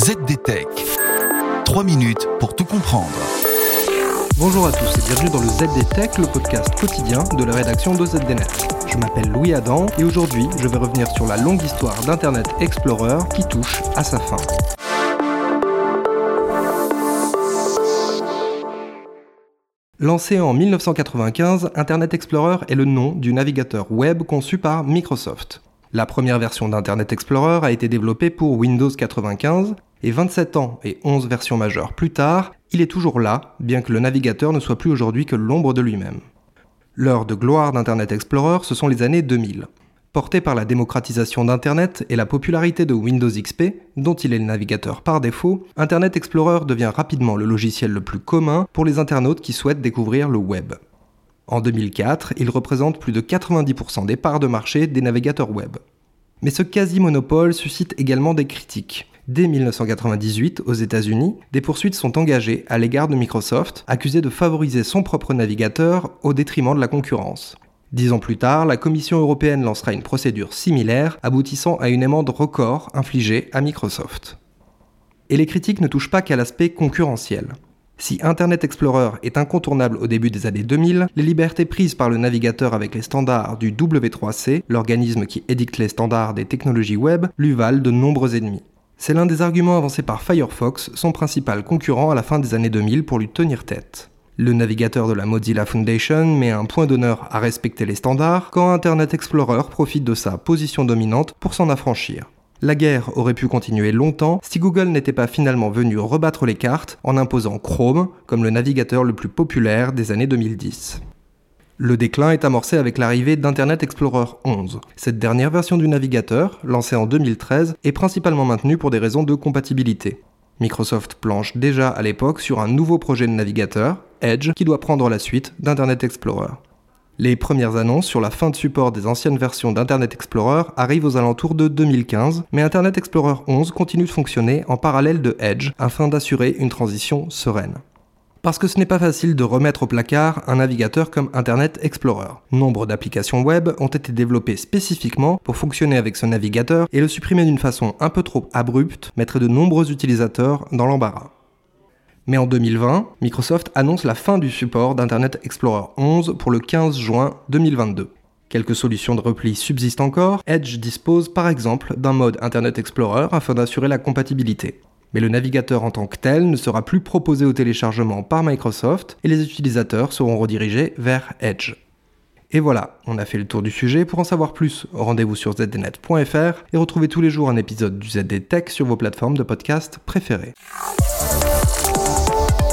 ZDTech. 3 minutes pour tout comprendre. Bonjour à tous et bienvenue dans le ZDTech, le podcast quotidien de la rédaction de ZDNet. Je m'appelle Louis Adam et aujourd'hui je vais revenir sur la longue histoire d'Internet Explorer qui touche à sa fin. Lancé en 1995, Internet Explorer est le nom du navigateur web conçu par Microsoft. La première version d'Internet Explorer a été développée pour Windows 95 et 27 ans et 11 versions majeures plus tard, il est toujours là, bien que le navigateur ne soit plus aujourd'hui que l'ombre de lui-même. L'heure de gloire d'Internet Explorer, ce sont les années 2000. Porté par la démocratisation d'Internet et la popularité de Windows XP, dont il est le navigateur par défaut, Internet Explorer devient rapidement le logiciel le plus commun pour les internautes qui souhaitent découvrir le web. En 2004, il représente plus de 90% des parts de marché des navigateurs web. Mais ce quasi-monopole suscite également des critiques. Dès 1998, aux États-Unis, des poursuites sont engagées à l'égard de Microsoft, accusé de favoriser son propre navigateur au détriment de la concurrence. Dix ans plus tard, la Commission européenne lancera une procédure similaire, aboutissant à une amende record infligée à Microsoft. Et les critiques ne touchent pas qu'à l'aspect concurrentiel. Si Internet Explorer est incontournable au début des années 2000, les libertés prises par le navigateur avec les standards du W3C, l'organisme qui édicte les standards des technologies web, lui valent de nombreux ennemis. C'est l'un des arguments avancés par Firefox, son principal concurrent à la fin des années 2000 pour lui tenir tête. Le navigateur de la Mozilla Foundation met un point d'honneur à respecter les standards quand Internet Explorer profite de sa position dominante pour s'en affranchir. La guerre aurait pu continuer longtemps si Google n'était pas finalement venu rebattre les cartes en imposant Chrome comme le navigateur le plus populaire des années 2010. Le déclin est amorcé avec l'arrivée d'Internet Explorer 11. Cette dernière version du navigateur, lancée en 2013, est principalement maintenue pour des raisons de compatibilité. Microsoft planche déjà à l'époque sur un nouveau projet de navigateur, Edge, qui doit prendre la suite d'Internet Explorer. Les premières annonces sur la fin de support des anciennes versions d'Internet Explorer arrivent aux alentours de 2015, mais Internet Explorer 11 continue de fonctionner en parallèle de Edge afin d'assurer une transition sereine. Parce que ce n'est pas facile de remettre au placard un navigateur comme Internet Explorer. Nombre d'applications web ont été développées spécifiquement pour fonctionner avec ce navigateur et le supprimer d'une façon un peu trop abrupte mettrait de nombreux utilisateurs dans l'embarras. Mais en 2020, Microsoft annonce la fin du support d'Internet Explorer 11 pour le 15 juin 2022. Quelques solutions de repli subsistent encore. Edge dispose par exemple d'un mode Internet Explorer afin d'assurer la compatibilité. Mais le navigateur en tant que tel ne sera plus proposé au téléchargement par Microsoft et les utilisateurs seront redirigés vers Edge. Et voilà, on a fait le tour du sujet. Pour en savoir plus, rendez-vous sur zdnet.fr et retrouvez tous les jours un épisode du ZD Tech sur vos plateformes de podcast préférées.